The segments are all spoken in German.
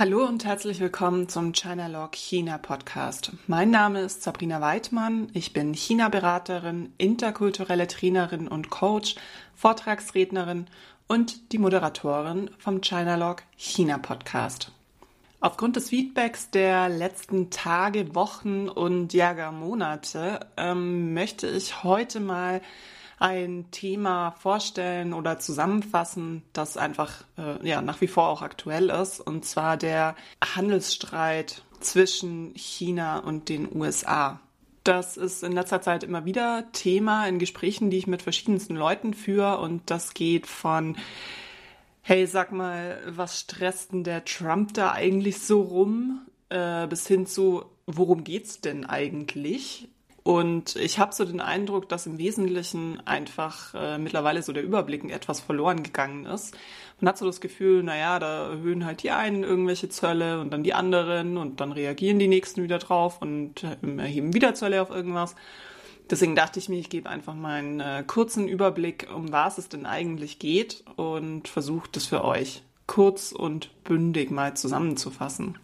Hallo und herzlich willkommen zum China Log China Podcast. Mein Name ist Sabrina Weidmann. Ich bin China-Beraterin, interkulturelle Trainerin und Coach, Vortragsrednerin und die Moderatorin vom China Log China Podcast. Aufgrund des Feedbacks der letzten Tage, Wochen und ja gar Monate ähm, möchte ich heute mal ein Thema vorstellen oder zusammenfassen, das einfach äh, ja nach wie vor auch aktuell ist, und zwar der Handelsstreit zwischen China und den USA. Das ist in letzter Zeit immer wieder Thema in Gesprächen, die ich mit verschiedensten Leuten führe, und das geht von Hey, sag mal, was stresst denn der Trump da eigentlich so rum? Äh, bis hin zu, worum geht's denn eigentlich? Und ich habe so den Eindruck, dass im Wesentlichen einfach äh, mittlerweile so der Überblick etwas verloren gegangen ist. Man hat so das Gefühl, naja, da erhöhen halt die einen irgendwelche Zölle und dann die anderen und dann reagieren die nächsten wieder drauf und äh, erheben wieder Zölle auf irgendwas. Deswegen dachte ich mir, ich gebe einfach mal einen äh, kurzen Überblick, um was es denn eigentlich geht und versuche das für euch kurz und bündig mal zusammenzufassen.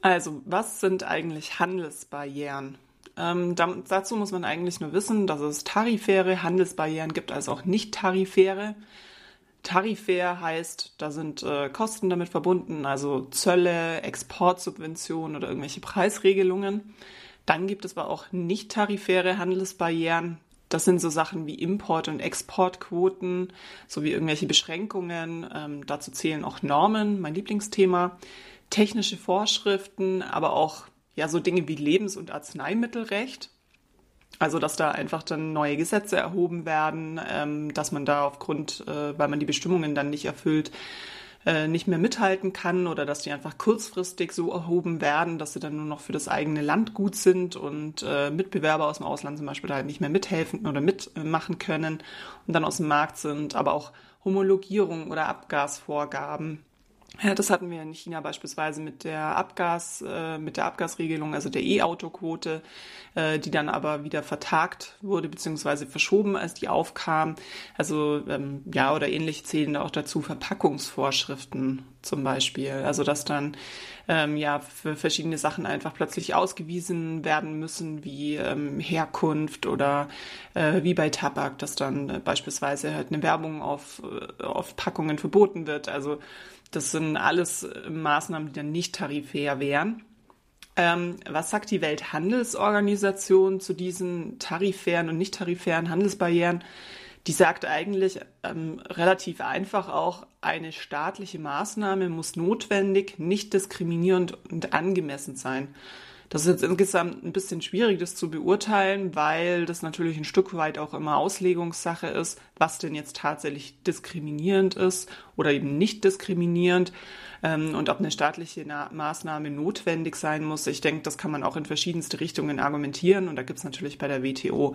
Also, was sind eigentlich Handelsbarrieren? Ähm, dazu muss man eigentlich nur wissen, dass es tarifäre Handelsbarrieren gibt, als auch nicht tarifäre. Tarifär heißt, da sind äh, Kosten damit verbunden, also Zölle, Exportsubventionen oder irgendwelche Preisregelungen. Dann gibt es aber auch nicht tarifäre Handelsbarrieren. Das sind so Sachen wie Import- und Exportquoten sowie irgendwelche Beschränkungen. Ähm, dazu zählen auch Normen, mein Lieblingsthema, technische Vorschriften, aber auch ja so Dinge wie Lebens- und Arzneimittelrecht. Also dass da einfach dann neue Gesetze erhoben werden, ähm, dass man da aufgrund, äh, weil man die Bestimmungen dann nicht erfüllt, äh, nicht mehr mithalten kann oder dass die einfach kurzfristig so erhoben werden, dass sie dann nur noch für das eigene Land gut sind und äh, Mitbewerber aus dem Ausland zum Beispiel da halt nicht mehr mithelfen oder mitmachen können und dann aus dem Markt sind, aber auch Homologierung oder Abgasvorgaben ja, das hatten wir in China beispielsweise mit der Abgas, äh, mit der Abgasregelung, also der E-Auto-Quote, äh, die dann aber wieder vertagt wurde beziehungsweise verschoben, als die aufkam. Also ähm, ja, oder ähnlich zählen auch dazu Verpackungsvorschriften zum Beispiel. Also dass dann ähm, ja für verschiedene Sachen einfach plötzlich ausgewiesen werden müssen, wie ähm, Herkunft oder äh, wie bei Tabak, dass dann äh, beispielsweise halt eine Werbung auf, äh, auf Packungen verboten wird. Also das sind alles äh, Maßnahmen, die dann nicht tarifär wären. Ähm, was sagt die Welthandelsorganisation zu diesen tarifären und nicht tarifären Handelsbarrieren? Die sagt eigentlich ähm, relativ einfach auch, eine staatliche Maßnahme muss notwendig, nicht diskriminierend und angemessen sein. Das ist jetzt insgesamt ein bisschen schwierig, das zu beurteilen, weil das natürlich ein Stück weit auch immer Auslegungssache ist, was denn jetzt tatsächlich diskriminierend ist oder eben nicht diskriminierend ähm, und ob eine staatliche Na Maßnahme notwendig sein muss. Ich denke, das kann man auch in verschiedenste Richtungen argumentieren und da gibt es natürlich bei der WTO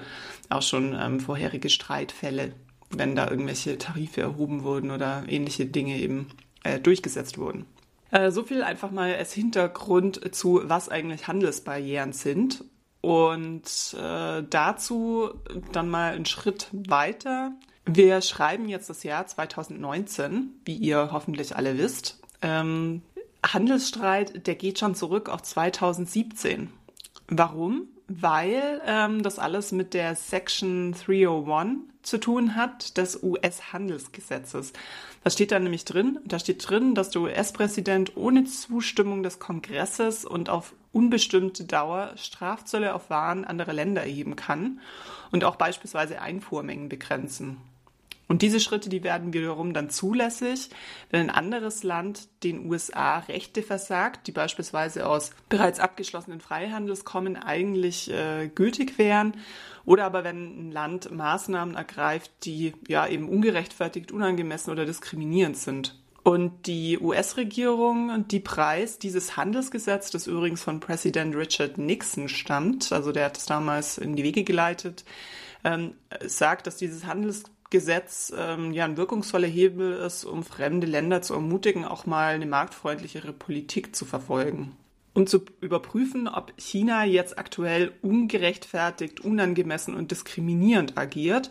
auch schon ähm, vorherige Streitfälle, wenn da irgendwelche Tarife erhoben wurden oder ähnliche Dinge eben äh, durchgesetzt wurden. Äh, so viel einfach mal als Hintergrund zu, was eigentlich Handelsbarrieren sind. Und äh, dazu dann mal einen Schritt weiter. Wir schreiben jetzt das Jahr 2019, wie ihr hoffentlich alle wisst. Ähm, Handelsstreit, der geht schon zurück auf 2017. Warum? Weil ähm, das alles mit der Section 301 zu tun hat des US-Handelsgesetzes. Was steht da nämlich drin? Da steht drin, dass der US-Präsident ohne Zustimmung des Kongresses und auf unbestimmte Dauer Strafzölle auf Waren anderer Länder erheben kann und auch beispielsweise Einfuhrmengen begrenzen. Und diese Schritte, die werden wiederum dann zulässig, wenn ein anderes Land den USA Rechte versagt, die beispielsweise aus bereits abgeschlossenen Freihandels kommen, eigentlich äh, gültig wären. Oder aber wenn ein Land Maßnahmen ergreift, die ja eben ungerechtfertigt, unangemessen oder diskriminierend sind. Und die US-Regierung, die Preis dieses Handelsgesetz, das übrigens von Präsident Richard Nixon stammt, also der hat es damals in die Wege geleitet, ähm, sagt, dass dieses Handelsgesetz Gesetz ähm, ja ein wirkungsvoller Hebel ist, um fremde Länder zu ermutigen, auch mal eine marktfreundlichere Politik zu verfolgen. Um zu überprüfen, ob China jetzt aktuell ungerechtfertigt, unangemessen und diskriminierend agiert,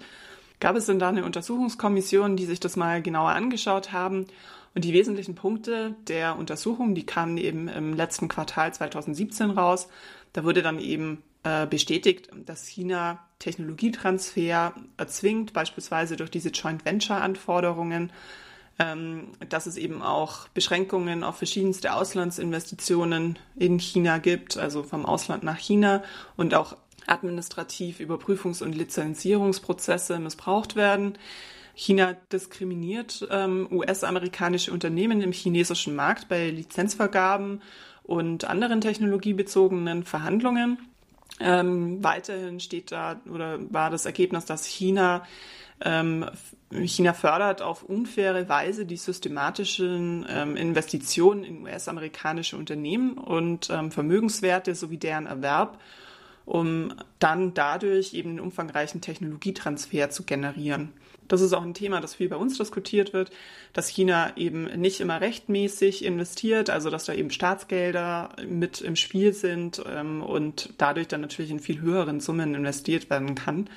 gab es dann da eine Untersuchungskommission, die sich das mal genauer angeschaut haben Und die wesentlichen Punkte der Untersuchung, die kamen eben im letzten Quartal 2017 raus. Da wurde dann eben äh, bestätigt, dass China Technologietransfer erzwingt, beispielsweise durch diese Joint Venture Anforderungen, ähm, dass es eben auch Beschränkungen auf verschiedenste Auslandsinvestitionen in China gibt, also vom Ausland nach China und auch administrativ Überprüfungs- und Lizenzierungsprozesse missbraucht werden. China diskriminiert ähm, US-amerikanische Unternehmen im chinesischen Markt bei Lizenzvergaben und anderen technologiebezogenen Verhandlungen. Ähm, weiterhin steht da oder war das Ergebnis, dass China ähm, China fördert auf unfaire Weise die systematischen ähm, Investitionen in US-amerikanische Unternehmen und ähm, Vermögenswerte sowie deren Erwerb, um dann dadurch eben einen umfangreichen Technologietransfer zu generieren. Das ist auch ein Thema, das viel bei uns diskutiert wird, dass China eben nicht immer rechtmäßig investiert, also dass da eben Staatsgelder mit im Spiel sind ähm, und dadurch dann natürlich in viel höheren Summen investiert werden kann.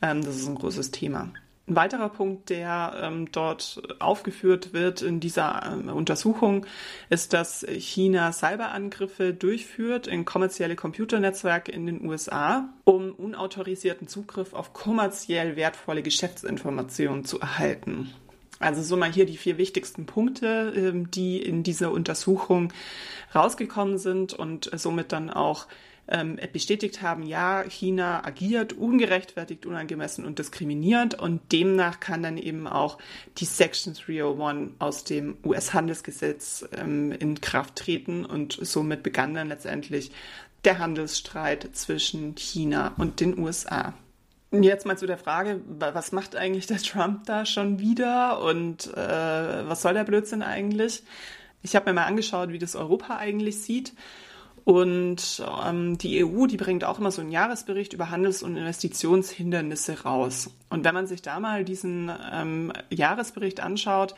Ähm, das ist ein großes Thema. Ein weiterer Punkt, der ähm, dort aufgeführt wird in dieser ähm, Untersuchung, ist, dass China Cyberangriffe durchführt in kommerzielle Computernetzwerke in den USA, um unautorisierten Zugriff auf kommerziell wertvolle Geschäftsinformationen zu erhalten. Also so mal hier die vier wichtigsten Punkte, ähm, die in dieser Untersuchung rausgekommen sind und somit dann auch ähm, bestätigt haben, ja, China agiert ungerechtfertigt, unangemessen und diskriminierend und demnach kann dann eben auch die Section 301 aus dem US-Handelsgesetz ähm, in Kraft treten und somit begann dann letztendlich der Handelsstreit zwischen China und den USA. Jetzt mal zu der Frage, was macht eigentlich der Trump da schon wieder und äh, was soll der Blödsinn eigentlich? Ich habe mir mal angeschaut, wie das Europa eigentlich sieht. Und ähm, die EU, die bringt auch immer so einen Jahresbericht über Handels- und Investitionshindernisse raus. Und wenn man sich da mal diesen ähm, Jahresbericht anschaut,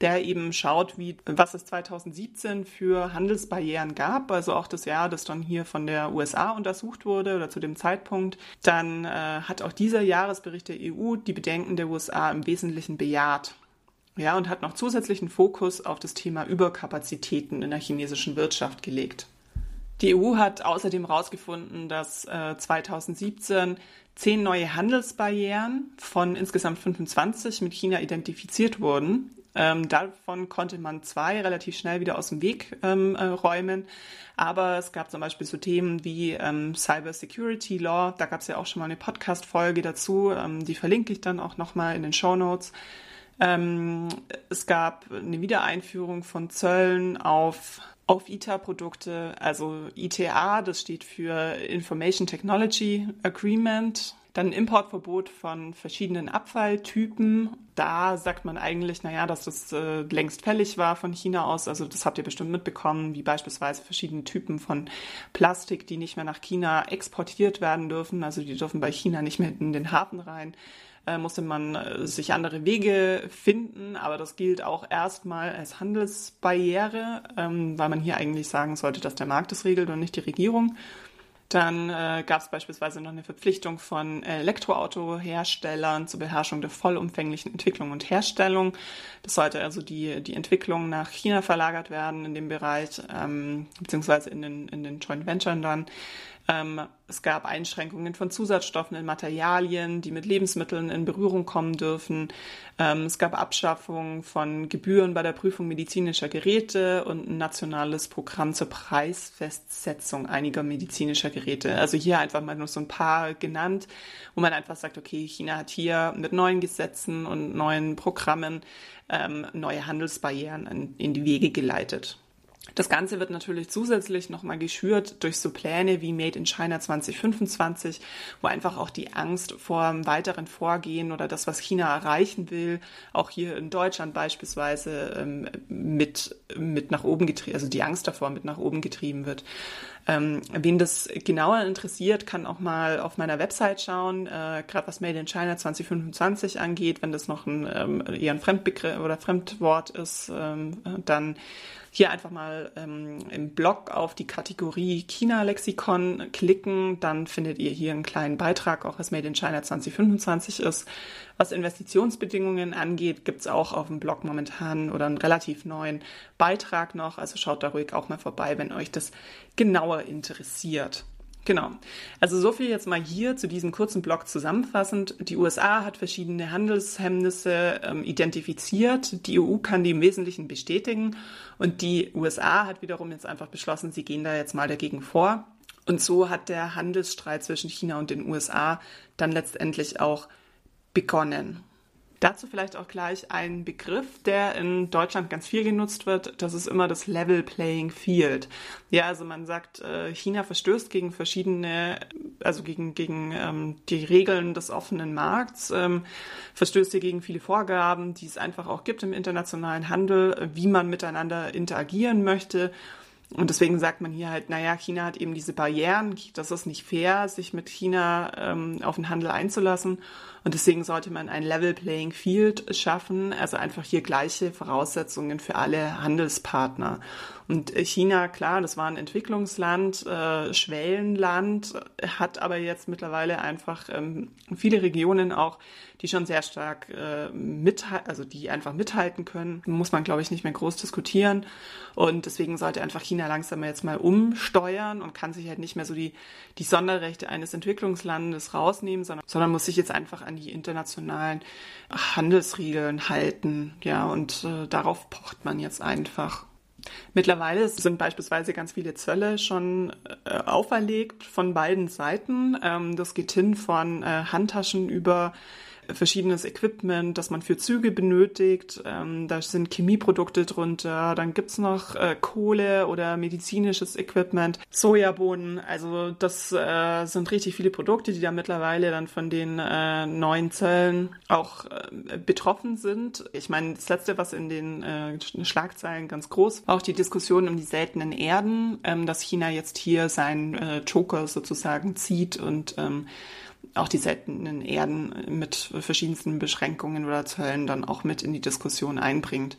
der eben schaut, wie, was es 2017 für Handelsbarrieren gab, also auch das Jahr, das dann hier von der USA untersucht wurde oder zu dem Zeitpunkt, dann äh, hat auch dieser Jahresbericht der EU die Bedenken der USA im Wesentlichen bejaht. Ja, und hat noch zusätzlichen Fokus auf das Thema Überkapazitäten in der chinesischen Wirtschaft gelegt. Die EU hat außerdem herausgefunden, dass äh, 2017 zehn neue Handelsbarrieren von insgesamt 25 mit China identifiziert wurden. Ähm, davon konnte man zwei relativ schnell wieder aus dem Weg ähm, äh, räumen. Aber es gab zum Beispiel so Themen wie ähm, Cyber Security Law. Da gab es ja auch schon mal eine Podcast-Folge dazu. Ähm, die verlinke ich dann auch nochmal in den Show Notes. Ähm, es gab eine Wiedereinführung von Zöllen auf auf ITA-Produkte, also ITA, das steht für Information Technology Agreement. Dann Importverbot von verschiedenen Abfalltypen. Da sagt man eigentlich, naja, dass das äh, längst fällig war von China aus. Also das habt ihr bestimmt mitbekommen, wie beispielsweise verschiedene Typen von Plastik, die nicht mehr nach China exportiert werden dürfen. Also die dürfen bei China nicht mehr in den Hafen rein äh, musste man äh, sich andere Wege finden, aber das gilt auch erstmal als Handelsbarriere, ähm, weil man hier eigentlich sagen sollte, dass der Markt das regelt und nicht die Regierung. Dann äh, gab es beispielsweise noch eine Verpflichtung von Elektroautoherstellern zur Beherrschung der vollumfänglichen Entwicklung und Herstellung. Das sollte also die, die Entwicklung nach China verlagert werden in dem Bereich, ähm, beziehungsweise in den, in den Joint Venturen dann. Ähm, es gab Einschränkungen von Zusatzstoffen in Materialien, die mit Lebensmitteln in Berührung kommen dürfen. Ähm, es gab Abschaffung von Gebühren bei der Prüfung medizinischer Geräte und ein nationales Programm zur Preisfestsetzung einiger medizinischer Geräte. Also hier einfach mal nur so ein paar genannt, wo man einfach sagt, okay, China hat hier mit neuen Gesetzen und neuen Programmen ähm, neue Handelsbarrieren in, in die Wege geleitet. Das Ganze wird natürlich zusätzlich nochmal geschürt durch so Pläne wie Made in China 2025, wo einfach auch die Angst vor einem weiteren Vorgehen oder das, was China erreichen will, auch hier in Deutschland beispielsweise ähm, mit, mit nach oben getrieben, also die Angst davor mit nach oben getrieben wird. Ähm, wen das genauer interessiert, kann auch mal auf meiner Website schauen, äh, gerade was Made in China 2025 angeht, wenn das noch ein, ähm, eher ein Fremdbegriff oder Fremdwort ist, ähm, dann hier einfach mal ähm, im Blog auf die Kategorie China-Lexikon klicken, dann findet ihr hier einen kleinen Beitrag, auch was Made in China 2025 ist. Was Investitionsbedingungen angeht, gibt's auch auf dem Blog momentan oder einen relativ neuen Beitrag noch. Also schaut da ruhig auch mal vorbei, wenn euch das genauer interessiert. Genau. Also so viel jetzt mal hier zu diesem kurzen Blog zusammenfassend. Die USA hat verschiedene Handelshemmnisse ähm, identifiziert. Die EU kann die im Wesentlichen bestätigen. Und die USA hat wiederum jetzt einfach beschlossen, sie gehen da jetzt mal dagegen vor. Und so hat der Handelsstreit zwischen China und den USA dann letztendlich auch begonnen. Dazu vielleicht auch gleich ein Begriff, der in Deutschland ganz viel genutzt wird. Das ist immer das Level Playing Field. Ja, also man sagt, äh, China verstößt gegen verschiedene, also gegen, gegen ähm, die Regeln des offenen Markts, ähm, verstößt hier gegen viele Vorgaben, die es einfach auch gibt im internationalen Handel, wie man miteinander interagieren möchte. Und deswegen sagt man hier halt, naja, China hat eben diese Barrieren, das ist nicht fair, sich mit China ähm, auf den Handel einzulassen. Und deswegen sollte man ein Level Playing Field schaffen, also einfach hier gleiche Voraussetzungen für alle Handelspartner. Und China, klar, das war ein Entwicklungsland, äh, Schwellenland, hat aber jetzt mittlerweile einfach ähm, viele Regionen auch, die schon sehr stark äh, mithalten, also die einfach mithalten können. Muss man, glaube ich, nicht mehr groß diskutieren. Und deswegen sollte einfach China langsam jetzt mal umsteuern und kann sich halt nicht mehr so die, die Sonderrechte eines Entwicklungslandes rausnehmen, sondern, sondern muss sich jetzt einfach an die internationalen Handelsregeln halten. Ja, und äh, darauf pocht man jetzt einfach. Mittlerweile sind beispielsweise ganz viele Zölle schon äh, auferlegt von beiden Seiten. Ähm, das geht hin von äh, Handtaschen über verschiedenes Equipment, das man für Züge benötigt. Ähm, da sind Chemieprodukte drunter. Dann gibt's noch äh, Kohle oder medizinisches Equipment, Sojabohnen. Also das äh, sind richtig viele Produkte, die da mittlerweile dann von den äh, neuen Zöllen auch äh, betroffen sind. Ich meine, das letzte, was in den äh, Schlagzeilen ganz groß war, auch die Diskussion um die seltenen Erden, ähm, dass China jetzt hier seinen äh, Joker sozusagen zieht und ähm, auch die seltenen Erden mit verschiedensten Beschränkungen oder Zöllen dann auch mit in die Diskussion einbringt.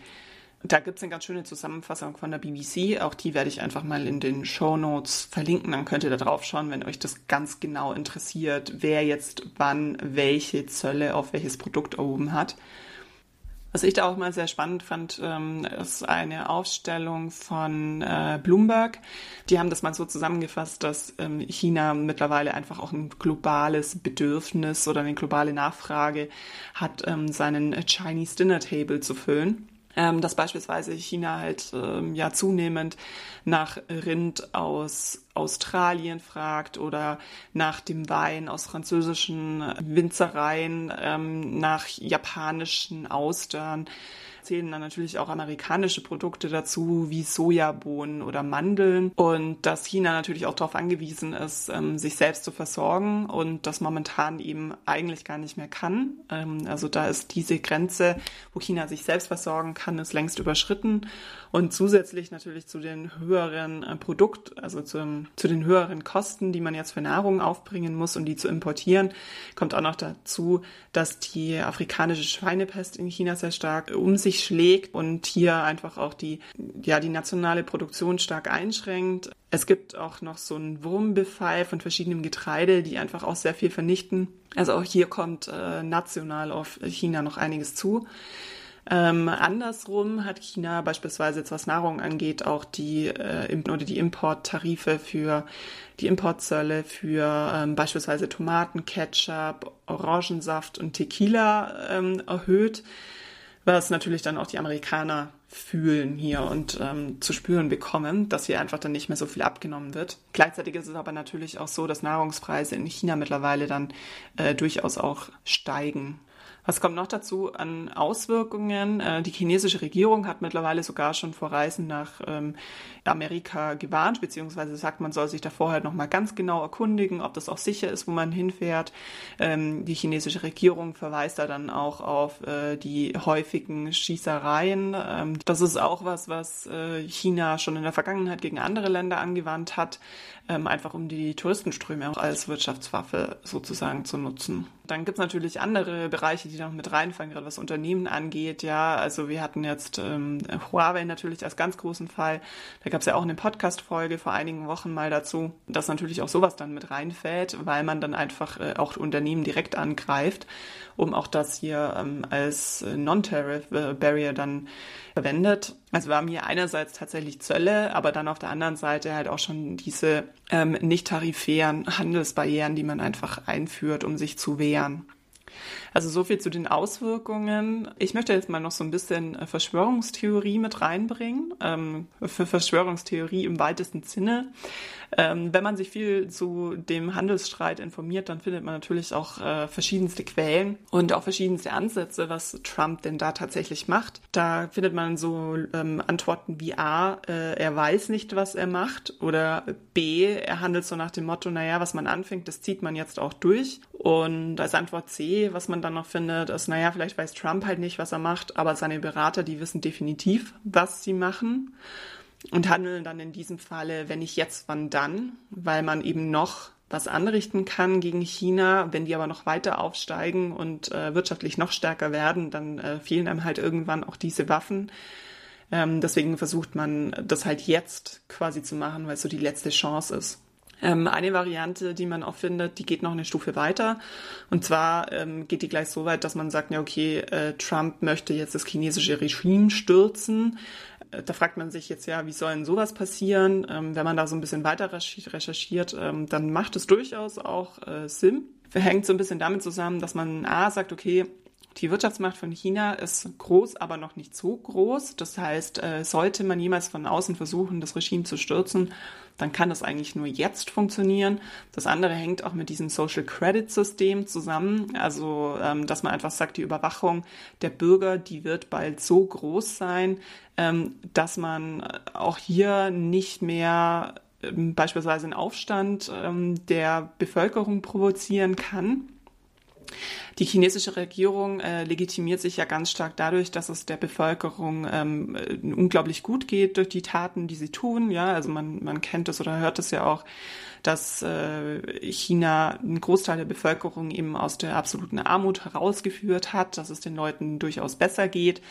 Da gibt es eine ganz schöne Zusammenfassung von der BBC. Auch die werde ich einfach mal in den Show Notes verlinken. Dann könnt ihr da drauf schauen, wenn euch das ganz genau interessiert, wer jetzt wann welche Zölle auf welches Produkt erhoben hat. Was ich da auch mal sehr spannend fand, ähm, ist eine Aufstellung von äh, Bloomberg. Die haben das mal so zusammengefasst, dass ähm, China mittlerweile einfach auch ein globales Bedürfnis oder eine globale Nachfrage hat, ähm, seinen Chinese Dinner Table zu füllen ähm, dass beispielsweise China halt ähm, ja zunehmend nach Rind aus Australien fragt oder nach dem Wein aus französischen Winzereien, ähm, nach japanischen Austern zählen dann natürlich auch amerikanische Produkte dazu, wie Sojabohnen oder Mandeln. Und dass China natürlich auch darauf angewiesen ist, ähm, sich selbst zu versorgen und das momentan eben eigentlich gar nicht mehr kann. Ähm, also da ist diese Grenze, wo China sich selbst versorgen kann, ist längst überschritten. Und zusätzlich natürlich zu den höheren äh, Produkt, also zum, zu den höheren Kosten, die man jetzt für Nahrung aufbringen muss und die zu importieren, kommt auch noch dazu, dass die afrikanische Schweinepest in China sehr stark um sich sich schlägt und hier einfach auch die, ja, die nationale Produktion stark einschränkt. Es gibt auch noch so einen Wurmbefall von verschiedenem Getreide, die einfach auch sehr viel vernichten. Also auch hier kommt äh, national auf China noch einiges zu. Ähm, andersrum hat China beispielsweise jetzt was Nahrung angeht auch die äh, oder die Importtarife für die Importzölle für ähm, beispielsweise Tomaten, Ketchup, Orangensaft und Tequila ähm, erhöht was natürlich dann auch die Amerikaner fühlen hier und ähm, zu spüren bekommen, dass hier einfach dann nicht mehr so viel abgenommen wird. Gleichzeitig ist es aber natürlich auch so, dass Nahrungspreise in China mittlerweile dann äh, durchaus auch steigen. Was kommt noch dazu an Auswirkungen? Äh, die chinesische Regierung hat mittlerweile sogar schon vor Reisen nach ähm, Amerika gewarnt, beziehungsweise sagt, man soll sich da vorher nochmal ganz genau erkundigen, ob das auch sicher ist, wo man hinfährt. Ähm, die chinesische Regierung verweist da dann auch auf äh, die häufigen Schießereien. Ähm, das ist auch was, was äh, China schon in der Vergangenheit gegen andere Länder angewandt hat, einfach um die Touristenströme auch als Wirtschaftswaffe sozusagen zu nutzen. Dann gibt es natürlich andere Bereiche, die noch mit reinfallen, gerade was Unternehmen angeht. Ja, also wir hatten jetzt ähm, Huawei natürlich als ganz großen Fall. Da gab es ja auch eine Podcast-Folge vor einigen Wochen mal dazu, dass natürlich auch sowas dann mit reinfällt, weil man dann einfach äh, auch Unternehmen direkt angreift, um auch das hier ähm, als Non-Tariff-Barrier dann verwendet. Also wir haben hier einerseits tatsächlich Zölle, aber dann auf der anderen Seite halt auch schon diese ähm, nicht tarifären Handelsbarrieren, die man einfach einführt, um sich zu wehren. Also so viel zu den Auswirkungen. Ich möchte jetzt mal noch so ein bisschen äh, Verschwörungstheorie mit reinbringen. Ähm, für Verschwörungstheorie im weitesten Sinne. Ähm, wenn man sich viel zu dem Handelsstreit informiert, dann findet man natürlich auch äh, verschiedenste Quellen und auch verschiedenste Ansätze, was Trump denn da tatsächlich macht. Da findet man so ähm, Antworten wie A, äh, er weiß nicht, was er macht oder B, er handelt so nach dem Motto, naja, was man anfängt, das zieht man jetzt auch durch. Und als Antwort C, was man dann noch findet, ist, naja, vielleicht weiß Trump halt nicht, was er macht, aber seine Berater, die wissen definitiv, was sie machen und handeln dann in diesem Falle, wenn nicht jetzt, wann dann, weil man eben noch was anrichten kann gegen China. Wenn die aber noch weiter aufsteigen und äh, wirtschaftlich noch stärker werden, dann äh, fehlen einem halt irgendwann auch diese Waffen. Ähm, deswegen versucht man das halt jetzt quasi zu machen, weil es so die letzte Chance ist. Ähm, eine Variante, die man auch findet, die geht noch eine Stufe weiter. Und zwar ähm, geht die gleich so weit, dass man sagt, ja, okay, äh, Trump möchte jetzt das chinesische Regime stürzen. Äh, da fragt man sich jetzt ja, wie soll denn sowas passieren? Ähm, wenn man da so ein bisschen weiter recherchiert, ähm, dann macht es durchaus auch äh, Sinn. Hängt so ein bisschen damit zusammen, dass man A sagt, okay, die Wirtschaftsmacht von China ist groß, aber noch nicht so groß. Das heißt, äh, sollte man jemals von außen versuchen, das Regime zu stürzen, dann kann das eigentlich nur jetzt funktionieren. Das andere hängt auch mit diesem Social Credit System zusammen. Also, ähm, dass man einfach sagt, die Überwachung der Bürger, die wird bald so groß sein, ähm, dass man auch hier nicht mehr ähm, beispielsweise einen Aufstand der Bevölkerung provozieren kann die chinesische Regierung äh, legitimiert sich ja ganz stark dadurch, dass es der Bevölkerung ähm, äh, unglaublich gut geht durch die Taten, die sie tun. Ja, also man, man kennt es oder hört es ja auch, dass äh, China einen Großteil der Bevölkerung eben aus der absoluten Armut herausgeführt hat, dass es den Leuten durchaus besser geht,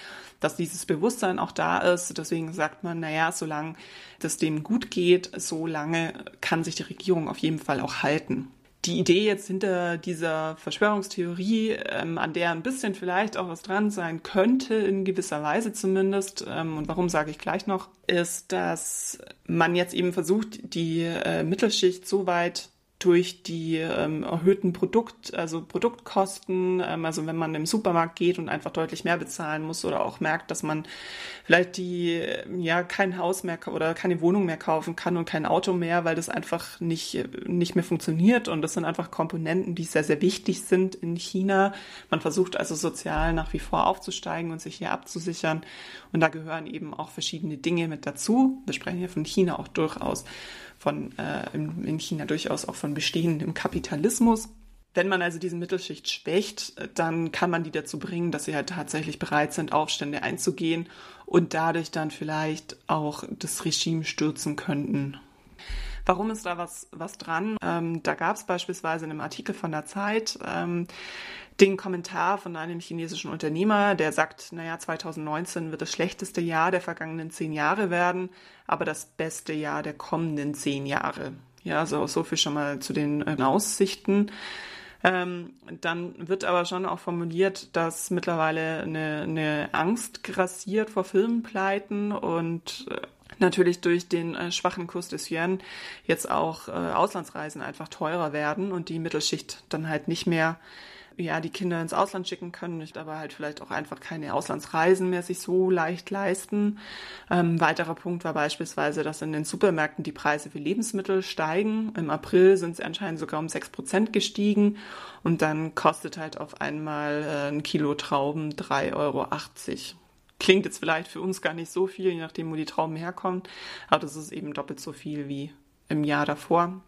dass dieses Bewusstsein auch da ist. Deswegen sagt man, naja, solange das dem gut geht, so lange kann sich die Regierung auf jeden Fall auch halten die Idee jetzt hinter dieser Verschwörungstheorie, ähm, an der ein bisschen vielleicht auch was dran sein könnte, in gewisser Weise zumindest, ähm, und warum sage ich gleich noch, ist, dass man jetzt eben versucht, die äh, Mittelschicht so weit durch die ähm, erhöhten Produkt, also Produktkosten, ähm, also wenn man im Supermarkt geht und einfach deutlich mehr bezahlen muss oder auch merkt, dass man vielleicht die ja kein Haus mehr oder keine Wohnung mehr kaufen kann und kein Auto mehr, weil das einfach nicht nicht mehr funktioniert und das sind einfach Komponenten, die sehr sehr wichtig sind in China. Man versucht also sozial nach wie vor aufzusteigen und sich hier abzusichern und da gehören eben auch verschiedene Dinge mit dazu. Wir sprechen hier von China auch durchaus von äh, in China durchaus auch von bestehendem Kapitalismus. Wenn man also diese Mittelschicht schwächt, dann kann man die dazu bringen, dass sie halt tatsächlich bereit sind, Aufstände einzugehen und dadurch dann vielleicht auch das Regime stürzen könnten. Warum ist da was, was dran? Ähm, da gab es beispielsweise in einem Artikel von der Zeit ähm, den Kommentar von einem chinesischen Unternehmer, der sagt, naja, 2019 wird das schlechteste Jahr der vergangenen zehn Jahre werden, aber das beste Jahr der kommenden zehn Jahre. Ja, so, so viel schon mal zu den äh, Aussichten. Ähm, dann wird aber schon auch formuliert, dass mittlerweile eine, eine Angst grassiert vor Firmenpleiten und äh, natürlich durch den äh, schwachen Kurs des Yuan jetzt auch äh, Auslandsreisen einfach teurer werden und die Mittelschicht dann halt nicht mehr ja die Kinder ins Ausland schicken können, nicht aber halt vielleicht auch einfach keine Auslandsreisen mehr sich so leicht leisten. Ähm, weiterer Punkt war beispielsweise, dass in den Supermärkten die Preise für Lebensmittel steigen. Im April sind sie anscheinend sogar um sechs Prozent gestiegen und dann kostet halt auf einmal äh, ein Kilo Trauben 3,80 Euro. Klingt jetzt vielleicht für uns gar nicht so viel, je nachdem, wo die Trauben herkommen, aber das ist eben doppelt so viel wie im Jahr davor.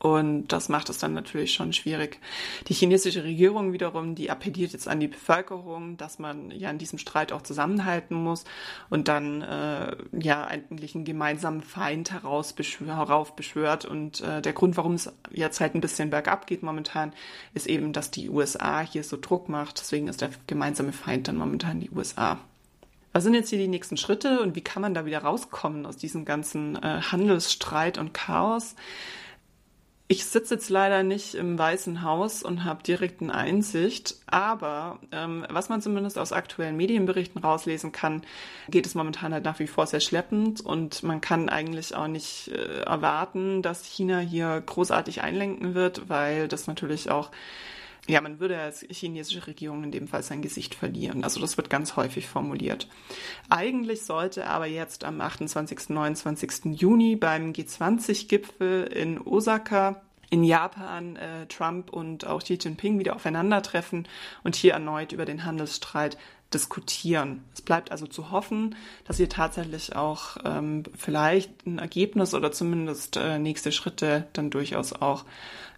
Und das macht es dann natürlich schon schwierig. Die chinesische Regierung wiederum, die appelliert jetzt an die Bevölkerung, dass man ja in diesem Streit auch zusammenhalten muss und dann äh, ja eigentlich einen gemeinsamen Feind heraufbeschwört. Und äh, der Grund, warum es jetzt halt ein bisschen bergab geht momentan, ist eben, dass die USA hier so Druck macht. Deswegen ist der gemeinsame Feind dann momentan die USA. Was sind jetzt hier die nächsten Schritte und wie kann man da wieder rauskommen aus diesem ganzen äh, Handelsstreit und Chaos? Ich sitze jetzt leider nicht im Weißen Haus und habe direkten Einsicht, aber ähm, was man zumindest aus aktuellen Medienberichten rauslesen kann, geht es momentan halt nach wie vor sehr schleppend und man kann eigentlich auch nicht äh, erwarten, dass China hier großartig einlenken wird, weil das natürlich auch ja, man würde als chinesische Regierung in dem Fall sein Gesicht verlieren. Also das wird ganz häufig formuliert. Eigentlich sollte aber jetzt am 28. 29. Juni beim G20-Gipfel in Osaka in Japan äh, Trump und auch Xi Jinping wieder aufeinandertreffen und hier erneut über den Handelsstreit diskutieren. Es bleibt also zu hoffen, dass hier tatsächlich auch ähm, vielleicht ein Ergebnis oder zumindest äh, nächste Schritte dann durchaus auch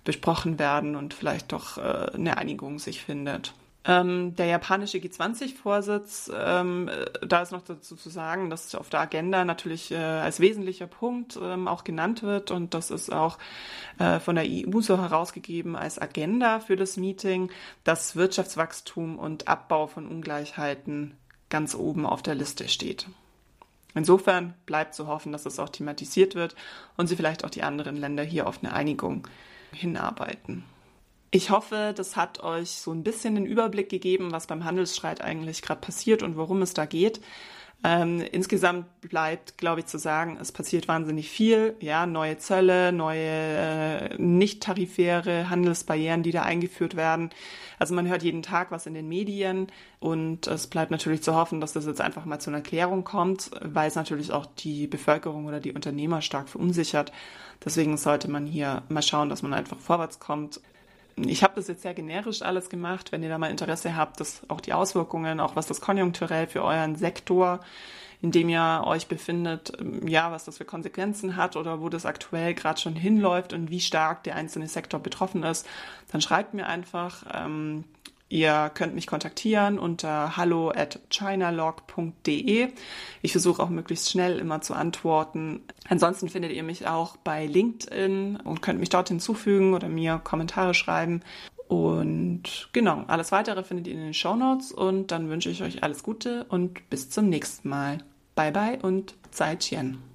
besprochen werden und vielleicht doch äh, eine Einigung sich findet. Ähm, der japanische G20-Vorsitz, ähm, äh, da ist noch dazu zu sagen, dass auf der Agenda natürlich äh, als wesentlicher Punkt ähm, auch genannt wird und das ist auch äh, von der EU so herausgegeben als Agenda für das Meeting, dass Wirtschaftswachstum und Abbau von Ungleichheiten ganz oben auf der Liste steht. Insofern bleibt zu hoffen, dass es auch thematisiert wird und sie vielleicht auch die anderen Länder hier auf eine Einigung hinarbeiten. Ich hoffe, das hat euch so ein bisschen den Überblick gegeben, was beim Handelsstreit eigentlich gerade passiert und worum es da geht. Ähm, insgesamt bleibt, glaube ich, zu sagen, es passiert wahnsinnig viel. Ja, neue Zölle, neue äh, nicht tarifäre Handelsbarrieren, die da eingeführt werden. Also man hört jeden Tag was in den Medien und es bleibt natürlich zu hoffen, dass das jetzt einfach mal zu einer Klärung kommt, weil es natürlich auch die Bevölkerung oder die Unternehmer stark verunsichert. Deswegen sollte man hier mal schauen, dass man einfach vorwärts kommt ich habe das jetzt sehr generisch alles gemacht. Wenn ihr da mal Interesse habt, dass auch die Auswirkungen, auch was das konjunkturell für euren Sektor, in dem ihr euch befindet, ähm, ja, was das für Konsequenzen hat oder wo das aktuell gerade schon hinläuft und wie stark der einzelne Sektor betroffen ist, dann schreibt mir einfach. Ähm, Ihr könnt mich kontaktieren unter hallo at chinalog.de. Ich versuche auch möglichst schnell immer zu antworten. Ansonsten findet ihr mich auch bei LinkedIn und könnt mich dort hinzufügen oder mir Kommentare schreiben. Und genau, alles weitere findet ihr in den Show Notes und dann wünsche ich euch alles Gute und bis zum nächsten Mal. Bye bye und Zai Chien.